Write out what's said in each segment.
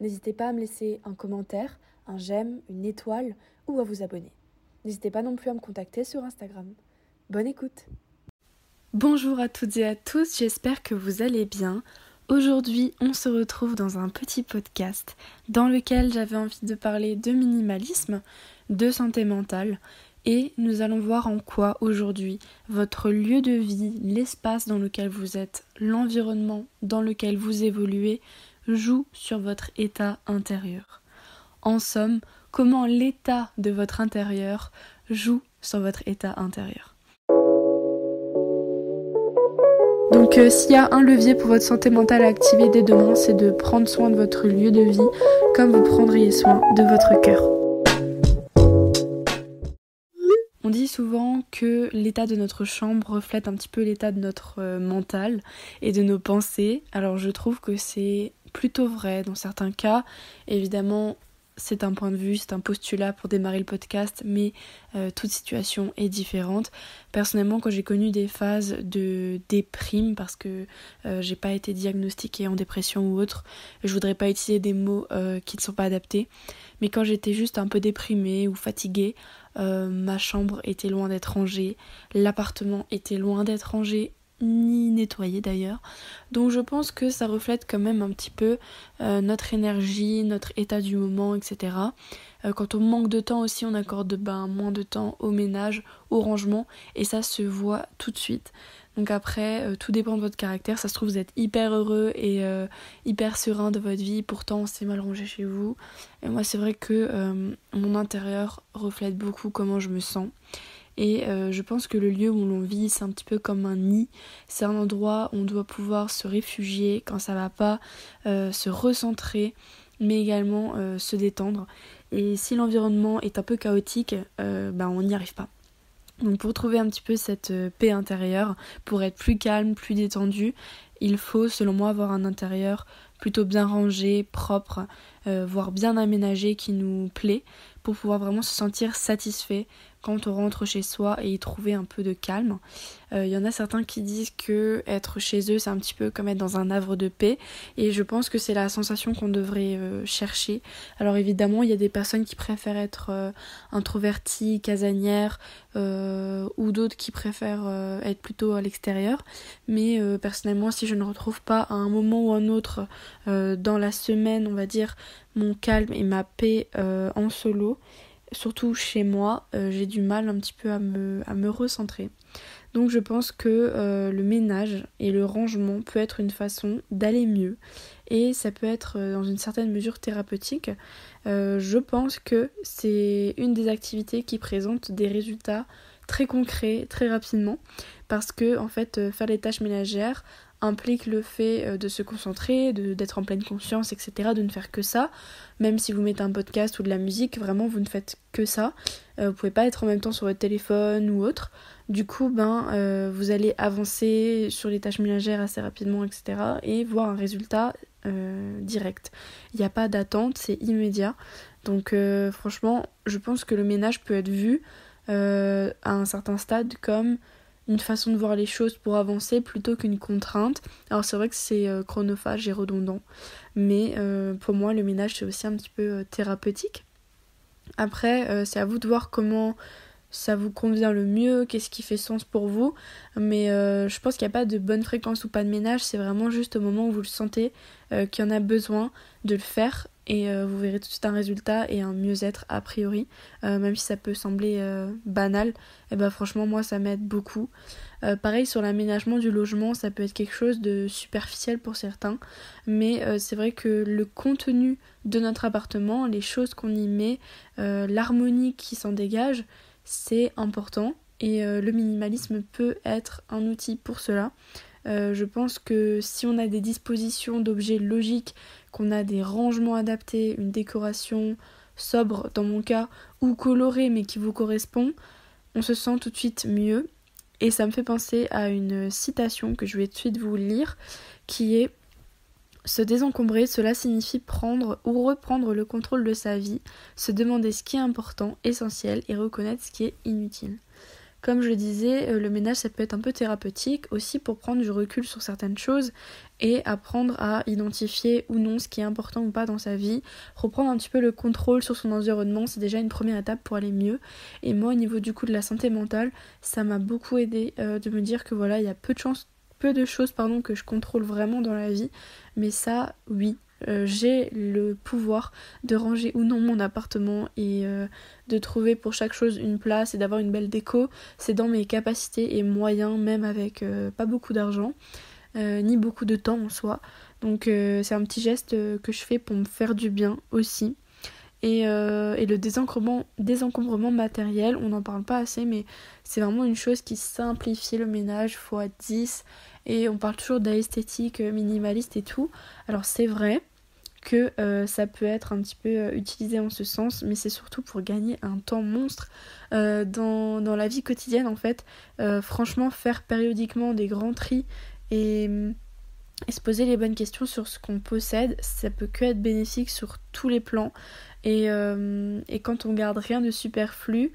N'hésitez pas à me laisser un commentaire, un j'aime, une étoile ou à vous abonner. N'hésitez pas non plus à me contacter sur Instagram. Bonne écoute Bonjour à toutes et à tous, j'espère que vous allez bien. Aujourd'hui, on se retrouve dans un petit podcast dans lequel j'avais envie de parler de minimalisme, de santé mentale et nous allons voir en quoi aujourd'hui votre lieu de vie, l'espace dans lequel vous êtes, l'environnement dans lequel vous évoluez joue sur votre état intérieur. En somme, comment l'état de votre intérieur joue sur votre état intérieur. Donc euh, s'il y a un levier pour votre santé mentale à activer dès demain, c'est de prendre soin de votre lieu de vie comme vous prendriez soin de votre cœur. On dit souvent que l'état de notre chambre reflète un petit peu l'état de notre euh, mental et de nos pensées. Alors je trouve que c'est plutôt vrai dans certains cas. Évidemment, c'est un point de vue, c'est un postulat pour démarrer le podcast, mais euh, toute situation est différente. Personnellement, quand j'ai connu des phases de déprime, parce que euh, j'ai pas été diagnostiquée en dépression ou autre, je voudrais pas utiliser des mots euh, qui ne sont pas adaptés, mais quand j'étais juste un peu déprimée ou fatiguée, ma chambre était loin d'être rangée, l'appartement était loin d'être rangé ni nettoyer d'ailleurs. Donc je pense que ça reflète quand même un petit peu euh, notre énergie, notre état du moment, etc. Euh, quand on manque de temps aussi, on accorde ben, moins de temps au ménage, au rangement, et ça se voit tout de suite. Donc après, euh, tout dépend de votre caractère. Ça se trouve, vous êtes hyper heureux et hyper serein de votre vie, pourtant c'est mal rangé chez vous. Et moi, c'est vrai que mon intérieur reflète beaucoup comment je me sens. Et euh, je pense que le lieu où l'on vit, c'est un petit peu comme un nid. C'est un endroit où on doit pouvoir se réfugier quand ça va pas, euh, se recentrer, mais également euh, se détendre. Et si l'environnement est un peu chaotique, ben on n'y arrive pas. Donc pour trouver un petit peu cette paix intérieure, pour être plus calme, plus détendu, il faut selon moi avoir un intérieur plutôt bien rangé, propre, voire bien aménagé qui nous plaît pour pouvoir vraiment se sentir satisfait quand on rentre chez soi et y trouver un peu de calme. Il euh, y en a certains qui disent que être chez eux c'est un petit peu comme être dans un havre de paix et je pense que c'est la sensation qu'on devrait euh, chercher. Alors évidemment il y a des personnes qui préfèrent être euh, introverties, casanières ou d'autres qui préfèrent être plutôt à l'extérieur. Mais personnellement si je ne retrouve pas à un moment ou un autre dans la semaine on va dire mon calme et ma paix en solo, surtout chez moi, euh, j'ai du mal un petit peu à me, à me recentrer. Donc je pense que euh, le ménage et le rangement peut être une façon d'aller mieux et ça peut être euh, dans une certaine mesure thérapeutique. je pense que c'est une des activités qui présente des résultats très concrets très rapidement parce que en fait faire les tâches ménagères implique le fait euh, de se concentrer, d'être en pleine conscience, etc., de ne faire que ça. Même si vous mettez un podcast ou de la musique, vraiment vous ne faites que ça. Euh, vous pouvez pas être en même temps sur votre téléphone ou autre. Du coup, ben, euh, vous allez avancer sur les tâches ménagères assez rapidement, etc., et voir un résultat direct. Il n'y a pas d'attente, c'est immédiat. Donc franchement, je pense que le ménage peut être vu à un certain stade comme une façon de voir les choses pour avancer plutôt qu'une contrainte. Alors c'est vrai que c'est euh, chronophage et redondant, mais euh, pour moi le ménage c'est aussi un petit peu euh, thérapeutique. Après c'est à vous de voir comment ça vous convient le mieux, qu'est-ce qui fait sens pour vous, mais je pense qu'il n'y a pas de bonne fréquence ou pas de ménage, c'est vraiment juste au moment où vous le sentez qu'il y en a besoin de le faire et euh, vous verrez tout de suite un résultat et un mieux-être a priori, euh, même si ça peut sembler euh, banal, et eh ben franchement moi ça m'aide beaucoup. pareil sur l'aménagement du logement, ça peut être quelque chose de superficiel pour certains, mais c'est vrai que le contenu de notre appartement, les choses qu'on y met, l'harmonie qui s'en dégage, c'est important et le minimalisme peut être un outil pour cela. je pense que si on a des dispositions d'objets logiques qu'on a des rangements adaptés, une décoration sobre dans mon cas ou coloré mais qui vous correspond, on se sent tout de suite mieux. Et ça me fait penser à une citation que je vais tout de suite vous lire qui est se désencombrer, cela signifie prendre ou reprendre le contrôle de sa vie, se demander ce qui est important, essentiel et reconnaître ce qui est inutile. Comme je disais, euh, le ménage ça peut être un peu thérapeutique aussi pour prendre du recul sur certaines choses et apprendre à identifier ou non ce qui est important ou pas dans sa vie. Reprendre un petit peu le contrôle sur son environnement, c'est déjà une première étape pour aller mieux. Et moi au niveau du coup de la santé mentale, ça m'a beaucoup aidé euh, de me dire que voilà, il y a peu de chances de choses pardon que je contrôle vraiment dans la vie, mais ça oui, euh, j'ai le pouvoir de ranger ou non mon appartement et euh, de trouver pour chaque chose une place et d'avoir une belle déco. C'est dans mes capacités et moyens, même avec euh, pas beaucoup d'argent, ni beaucoup de temps en soi. Donc c'est un petit geste que je fais pour me faire du bien aussi. Et, le désencombrement, désencombrement matériel, on n'en parle pas assez, mais c'est vraiment une chose qui simplifie le ménage x 10. Et on parle toujours d'esthétique minimaliste et tout. Alors c'est vrai, que euh, ça peut être un petit peu euh, utilisé en ce sens, mais c'est surtout pour gagner un temps monstre euh, dans, la vie quotidienne en fait. franchement, faire périodiquement des grands tris et, se poser les bonnes questions sur ce qu'on possède, ça peut que être bénéfique sur tous les plans. Et, et quand on garde rien de superflu,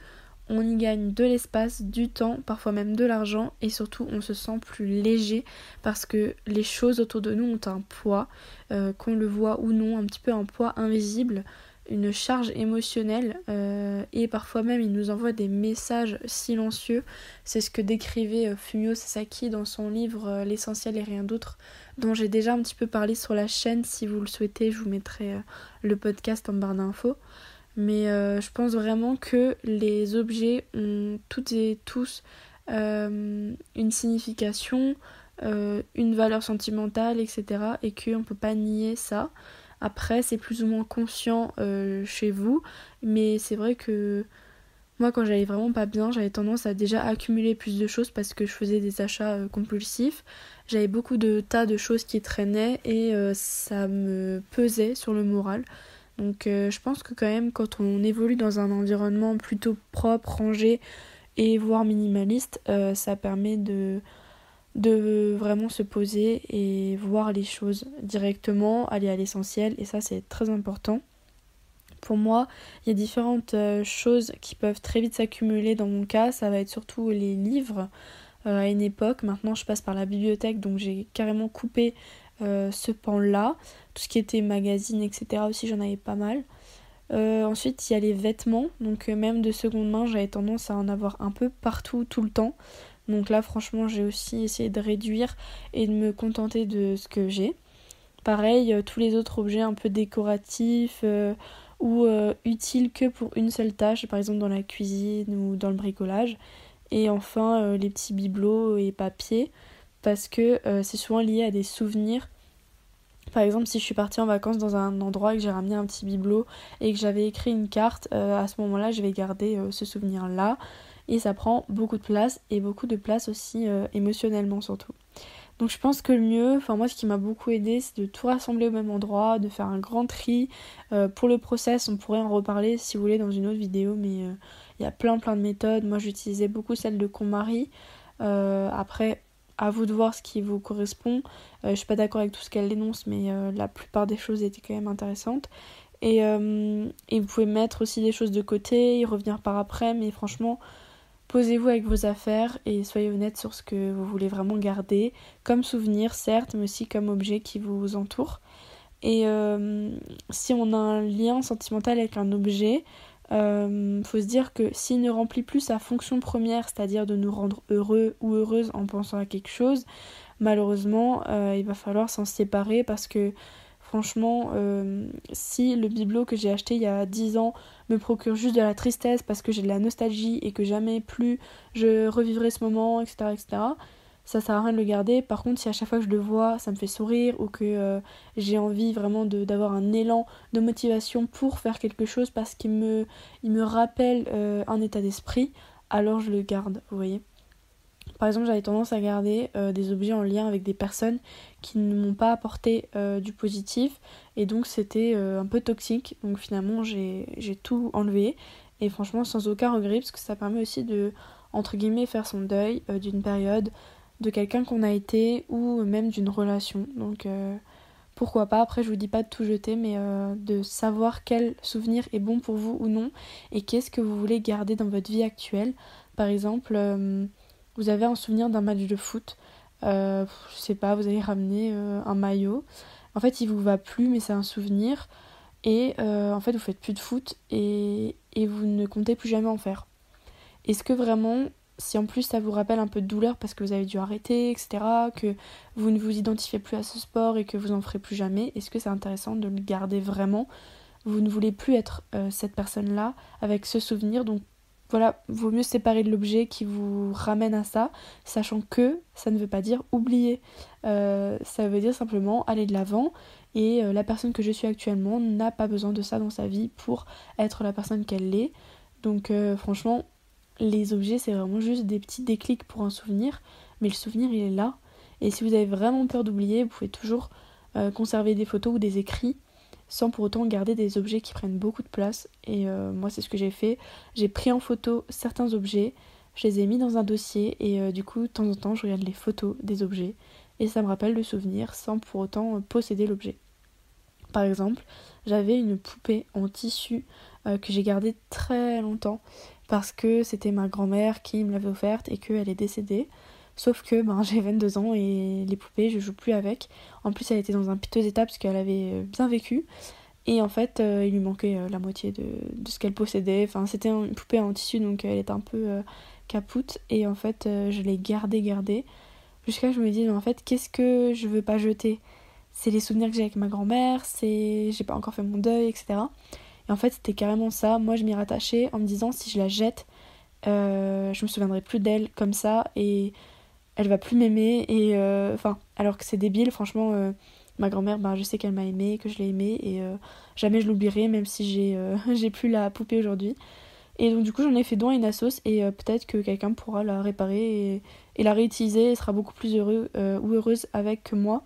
on y gagne de l'espace, du temps, parfois même de l'argent et surtout on se sent plus léger parce que les choses autour de nous ont un poids, euh, qu'on le voit ou non, un petit peu un poids invisible, une charge émotionnelle euh, et parfois même il nous envoie des messages silencieux. C'est ce que décrivait euh, Fumio Sasaki dans son livre L'essentiel et rien d'autre dont j'ai déjà un petit peu parlé sur la chaîne. Si vous le souhaitez, je vous mettrai le podcast en barre d'infos. Mais euh, je pense vraiment que les objets ont toutes et tous euh, une signification, euh, une valeur sentimentale, etc. Et qu'on ne peut pas nier ça. Après, c'est plus ou moins conscient chez vous. Mais c'est vrai que moi, quand j'allais vraiment pas bien, j'avais tendance à déjà accumuler plus de choses parce que je faisais des achats compulsifs. J'avais beaucoup de tas de choses qui traînaient et ça me pesait sur le moral. Donc euh, je pense que quand même quand on évolue dans un environnement plutôt propre, rangé et voire minimaliste, euh, ça permet de, vraiment se poser et voir les choses directement, aller à l'essentiel et ça c'est très important. Pour moi, il y a différentes euh, choses qui peuvent très vite s'accumuler dans mon cas. Ça va être surtout les livres à une époque. Maintenant, je passe par la bibliothèque, donc j'ai carrément coupé euh, ce pan-là. Tout ce qui était magazine, etc. aussi, j'en avais pas mal. Euh, ensuite, il y a les vêtements. Donc, euh, même de seconde main, j'avais tendance à en avoir un peu partout, tout le temps. Donc là, franchement, j'ai aussi essayé de réduire et de me contenter de ce que j'ai. Pareil, tous les autres objets un peu décoratifs ou utiles que pour une seule tâche, par exemple dans la cuisine ou dans le bricolage. Et enfin, les petits bibelots et papiers parce que euh, c'est souvent lié à des souvenirs. Par exemple, si je suis partie en vacances dans un endroit et que j'ai ramené un petit bibelot et que j'avais écrit une carte, euh, à ce moment-là, je vais garder euh, ce souvenir-là. Et ça prend beaucoup de place et beaucoup de place aussi émotionnellement surtout. Donc je pense que le mieux, enfin moi ce qui m'a beaucoup aidé, c'est de tout rassembler au même endroit, de faire un grand tri. pour le process, on pourrait en reparler si vous voulez dans une autre vidéo, mais il y a plein plein de méthodes. Moi j'utilisais beaucoup celle de KonMari. après, à vous de voir ce qui vous correspond. Euh, je suis pas d'accord avec tout ce qu'elle dénonce, mais euh, la plupart des choses étaient quand même intéressantes. Et, euh, et, vous pouvez mettre aussi des choses de côté, y revenir par après, mais franchement, posez-vous avec vos affaires et soyez honnête sur ce que vous voulez vraiment garder, comme souvenir certes, mais aussi comme objet qui vous entoure. Et si on a un lien sentimental avec un objet, euh, faut se dire que s'il ne remplit plus sa fonction première, c'est-à-dire de nous rendre heureux ou heureuses en pensant à quelque chose, malheureusement, euh, il va falloir s'en séparer parce que franchement, euh, si le bibelot que j'ai acheté il y a 10 ans me procure juste de la tristesse parce que j'ai de la nostalgie et que jamais plus je revivrai ce moment, etc., etc., ça sert à rien de le garder. Par contre, si à chaque fois que je le vois, ça me fait sourire ou que euh, j'ai envie vraiment d'avoir un élan de motivation pour faire quelque chose parce qu'il me, il me rappelle euh, un état d'esprit, alors je le garde, vous voyez. Par exemple, j'avais tendance à garder euh, des objets en lien avec des personnes qui ne m'ont pas apporté du positif et donc c'était un peu toxique. Donc finalement, j'ai tout enlevé et franchement, sans aucun regret parce que ça permet aussi de, entre guillemets, faire son deuil d'une période, de quelqu'un qu'on a été ou même d'une relation. Donc pourquoi pas. Après, je vous dis pas de tout jeter, mais euh, de savoir quel souvenir est bon pour vous ou non et qu'est-ce que vous voulez garder dans votre vie actuelle. Par exemple, euh, vous avez un souvenir d'un match de foot. Euh, je sais pas, vous avez ramené un maillot. En fait, il vous va plus, mais c'est un souvenir. Et en fait, vous faites plus de foot et vous ne comptez plus jamais en faire. Est-ce que vraiment si en plus ça vous rappelle un peu de douleur parce que vous avez dû arrêter, etc., que vous ne vous identifiez plus à ce sport et que vous en ferez plus jamais, est-ce que c'est intéressant de le garder vraiment? Vous ne voulez plus être euh, cette personne-là avec ce souvenir, donc voilà, vaut mieux séparer de l'objet qui vous ramène à ça, sachant que ça ne veut pas dire oublier. Euh, ça veut dire simplement aller de l'avant et euh, la personne que je suis actuellement n'a pas besoin de ça dans sa vie pour être la personne qu'elle est. Donc franchement, les objets, c'est vraiment juste des petits déclics pour un souvenir, mais le souvenir, il est là. Et si vous avez vraiment peur d'oublier, vous pouvez toujours euh, conserver des photos ou des écrits sans pour autant garder des objets qui prennent beaucoup de place. Et euh, moi, c'est ce que j'ai fait. J'ai pris en photo certains objets, je les ai mis dans un dossier et euh, du coup, de temps en temps, je regarde les photos des objets et ça me rappelle le souvenir sans pour autant posséder l'objet. Par exemple, j'avais une poupée en tissu que j'ai gardée très longtemps parce que c'était ma grand-mère qui me l'avait offerte et qu'elle est décédée. Sauf que ben, j'ai 22 ans et les poupées, je joue plus avec. En plus, elle était dans un piteux état parce qu'elle avait euh, bien vécu. Et en fait, euh, il lui manquait euh, la moitié de, ce qu'elle possédait. Enfin, c'était une poupée en tissu, donc elle était un peu capoute. Et en fait, je l'ai gardée, gardée. Jusqu'à que je me dise, en fait, qu'est-ce que je veux pas jeter? C'est les souvenirs que j'ai avec ma grand-mère, c'est j'ai pas encore fait mon deuil, etc. Et en fait, c'était carrément ça. Moi, je m'y rattachais en me disant si je la jette, euh, je me souviendrai plus d'elle comme ça et elle va plus m'aimer. Et euh, enfin, alors que c'est débile, franchement, euh, ma grand-mère, ben, je sais qu'elle m'a aimé, que je l'ai aimée et jamais je l'oublierai, même si j'ai j'ai plus la poupée aujourd'hui. Et donc, du coup, j'en ai fait don à une assos et peut-être que quelqu'un pourra la réparer et, et, la réutiliser et sera beaucoup plus heureux ou heureuse avec que moi.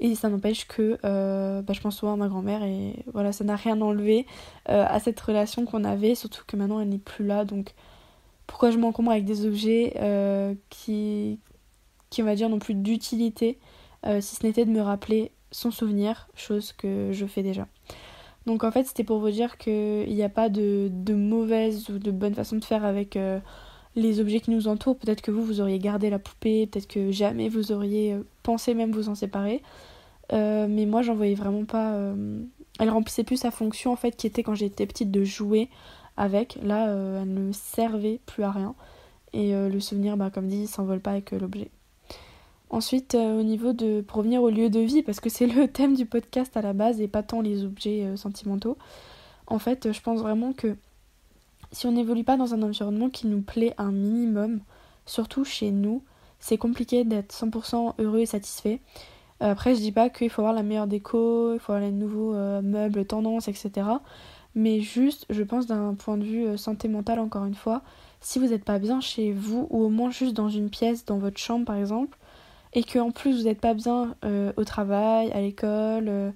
Et ça n'empêche que euh, bah, je pense souvent à ma grand-mère et voilà, ça n'a rien enlevé euh, à cette relation qu'on avait, surtout que maintenant elle n'est plus là. Donc pourquoi je m'encombre avec des objets euh, qui, qui, on va dire, n'ont plus d'utilité, si ce n'était de me rappeler son souvenir, chose que je fais déjà. Donc en fait, c'était pour vous dire qu'il n'y a pas de, de, mauvaise ou de bonne façon de faire avec les objets qui nous entourent. Peut-être que vous, vous auriez gardé la poupée, peut-être que jamais vous auriez pensé même vous en séparer. Euh, mais moi, j'en voyais vraiment pas. Euh, elle remplissait plus sa fonction en fait, qui était quand j'étais petite de jouer avec. Là, euh, elle ne servait plus à rien. Et le souvenir, bah, comme dit, s'envole pas avec l'objet. Ensuite, au niveau de. Pour revenir au lieu de vie, parce que c'est le thème du podcast à la base et pas tant les objets sentimentaux. En fait, je pense vraiment que si on n'évolue pas dans un environnement qui nous plaît un minimum, surtout chez nous, c'est compliqué d'être 100% heureux et satisfait. Après, je dis pas qu'il faut avoir la meilleure déco, il faut avoir les nouveaux euh, meubles, tendances, etc. Mais juste, je pense d'un point de vue euh, santé mentale, encore une fois, si vous n'êtes pas bien chez vous, ou au moins juste dans une pièce, dans votre chambre par exemple, et que en plus vous n'êtes pas bien euh, au travail, à l'école,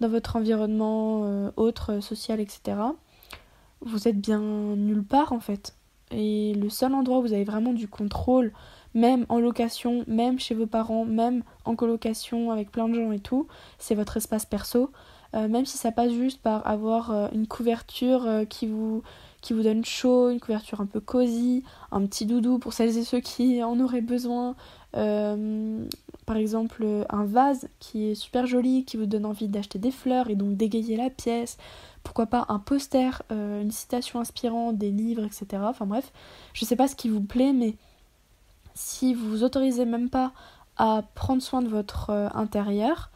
dans votre environnement autre, social, etc., vous êtes bien nulle part en fait. Et le seul endroit où vous avez vraiment du contrôle, même en location, même chez vos parents, même en colocation avec plein de gens et tout, c'est votre espace perso. Euh, même si ça passe juste par avoir euh, une couverture euh, qui, vous, qui vous donne chaud, une couverture un peu cosy, un petit doudou pour celles et ceux qui en auraient besoin. par exemple, un vase qui est super joli, qui vous donne envie d'acheter des fleurs et donc d'égayer la pièce. Pourquoi pas un poster, une citation inspirante, des livres, etc. Enfin bref, je sais pas ce qui vous plaît, mais si vous vous autorisez même pas à prendre soin de votre euh, intérieur,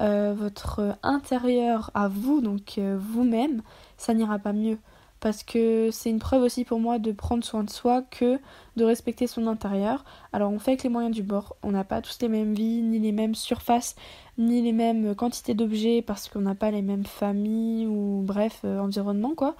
euh, votre intérieur à vous, donc euh, vous-même, ça n'ira pas mieux. Parce que c'est une preuve aussi pour moi de prendre soin de soi que de respecter son intérieur. Alors on fait avec les moyens du bord. On n'a pas tous les mêmes vies, ni les mêmes surfaces, ni les mêmes quantités d'objets parce qu'on n'a pas les mêmes familles ou bref, environnement quoi.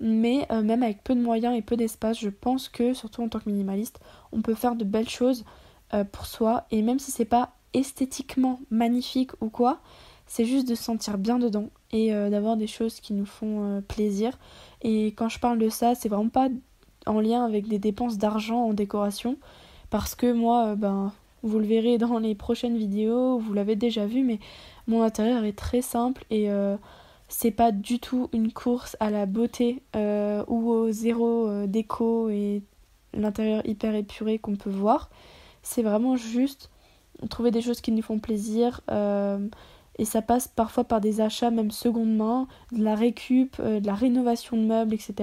Mais euh, même avec peu de moyens et peu d'espace, je pense que, surtout en tant que minimaliste, on peut faire de belles choses euh, pour soi. Et même si c'est pas esthétiquement magnifique ou quoi, c'est juste de se sentir bien dedans et euh, d'avoir des choses qui nous font plaisir. Et quand je parle de ça, c'est vraiment pas en lien avec des dépenses d'argent en décoration. Parce que moi, ben, vous le verrez dans les prochaines vidéos, vous l'avez déjà vu, mais mon intérieur est très simple et c'est pas du tout une course à la beauté euh, ou au zéro euh, déco et l'intérieur hyper épuré qu'on peut voir. C'est vraiment juste trouver des choses qui nous font plaisir. Euh, et ça passe parfois par des achats même seconde main, de la récup, de la rénovation de meubles, etc.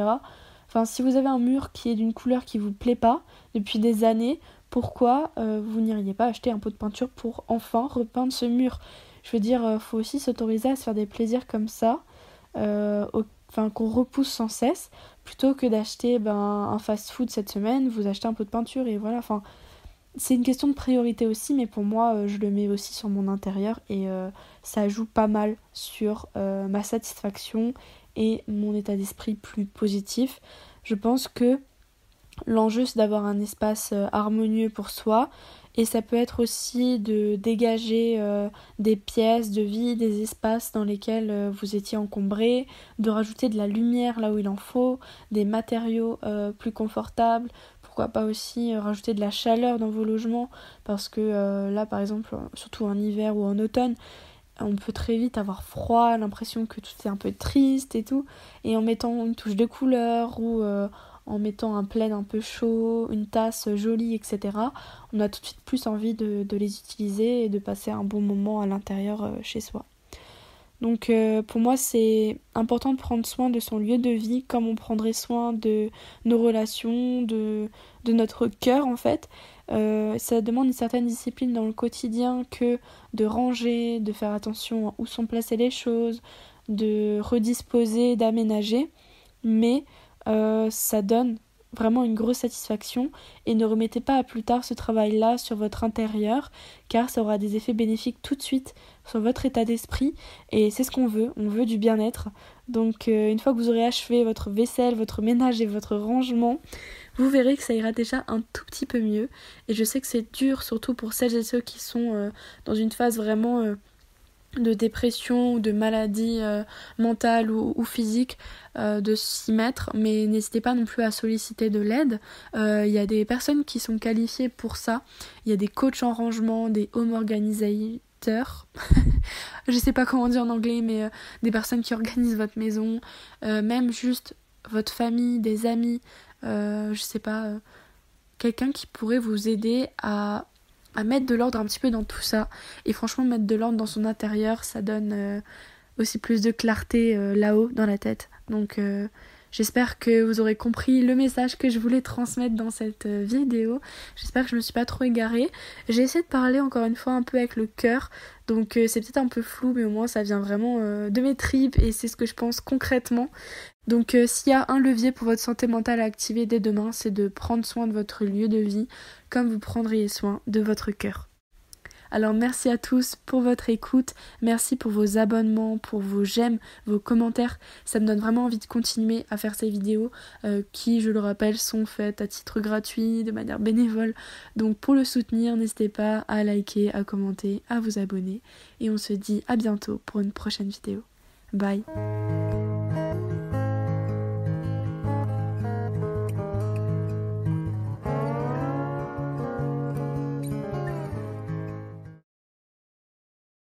Enfin, si vous avez un mur qui est d'une couleur qui vous plaît pas depuis des années, pourquoi vous n'iriez pas acheter un pot de peinture pour enfin repeindre ce mur? Je veux dire, euh, faut aussi s'autoriser à se faire des plaisirs comme ça, euh, enfin qu'on repousse sans cesse, plutôt que d'acheter ben, un fast-food cette semaine, vous achetez un peu de peinture et voilà. Enfin, c'est une question de priorité aussi, mais pour moi, euh, je le mets aussi sur mon intérieur et ça joue pas mal sur ma satisfaction et mon état d'esprit plus positif. Je pense que l'enjeu c'est d'avoir un espace harmonieux pour soi, et ça peut être aussi de dégager euh, des pièces de vie, des espaces dans lesquels euh, vous étiez encombré, de rajouter de la lumière là où il en faut, des matériaux euh, plus confortables, pourquoi pas aussi rajouter de la chaleur dans vos logements, parce que là par exemple, surtout en hiver ou en automne, on peut très vite avoir froid, l'impression que tout est un peu triste et tout, et en mettant une touche de couleur ou en mettant un plaid un peu chaud, une tasse jolie, etc., on a tout de suite plus envie de, les utiliser et de passer un bon moment à l'intérieur euh, chez soi. Donc euh, pour moi c'est important de prendre soin de son lieu de vie comme on prendrait soin de nos relations, de, notre cœur en fait. Euh, ça demande une certaine discipline dans le quotidien que de ranger, de faire attention à où sont placées les choses, de redisposer, d'aménager. Mais euh, ça donne vraiment une grosse satisfaction et ne remettez pas à plus tard ce travail-là sur votre intérieur car ça aura des effets bénéfiques tout de suite sur votre état d'esprit et c'est ce qu'on veut, on veut du bien-être. Donc euh, une fois que vous aurez achevé votre vaisselle, votre ménage et votre rangement, vous verrez que ça ira déjà un tout petit peu mieux et je sais que c'est dur surtout pour celles et ceux qui sont euh, dans une phase vraiment de dépression ou de maladie euh, mentale ou, physique euh, de s'y mettre, mais n'hésitez pas non plus à solliciter de l'aide. Euh, il y a des personnes qui sont qualifiées pour ça. Il y a des coachs en rangement, des home organisators. je sais pas comment dire en anglais, mais des personnes qui organisent votre maison, même juste votre famille, des amis, je sais pas, quelqu'un qui pourrait vous aider à à mettre de l'ordre un petit peu dans tout ça. Et franchement, mettre de l'ordre dans son intérieur, ça donne euh, aussi plus de clarté euh, là-haut dans la tête. Donc euh, j'espère que vous aurez compris le message que je voulais transmettre dans cette vidéo. J'espère que je me suis pas trop égarée. J'ai essayé de parler encore une fois un peu avec le cœur. Donc c'est peut-être un peu flou, mais au moins ça vient vraiment de mes tripes et c'est ce que je pense concrètement. Donc euh, s'il y a un levier pour votre santé mentale à activer dès demain, c'est de prendre soin de votre lieu de vie comme vous prendriez soin de votre cœur. Alors merci à tous pour votre écoute, merci pour vos abonnements, pour vos j'aime, vos commentaires. Ça me donne vraiment envie de continuer à faire ces vidéos euh, qui, je le rappelle, sont faites à titre gratuit, de manière bénévole. Donc pour le soutenir, n'hésitez pas à liker, à commenter, à vous abonner. Et on se dit à bientôt pour une prochaine vidéo. Bye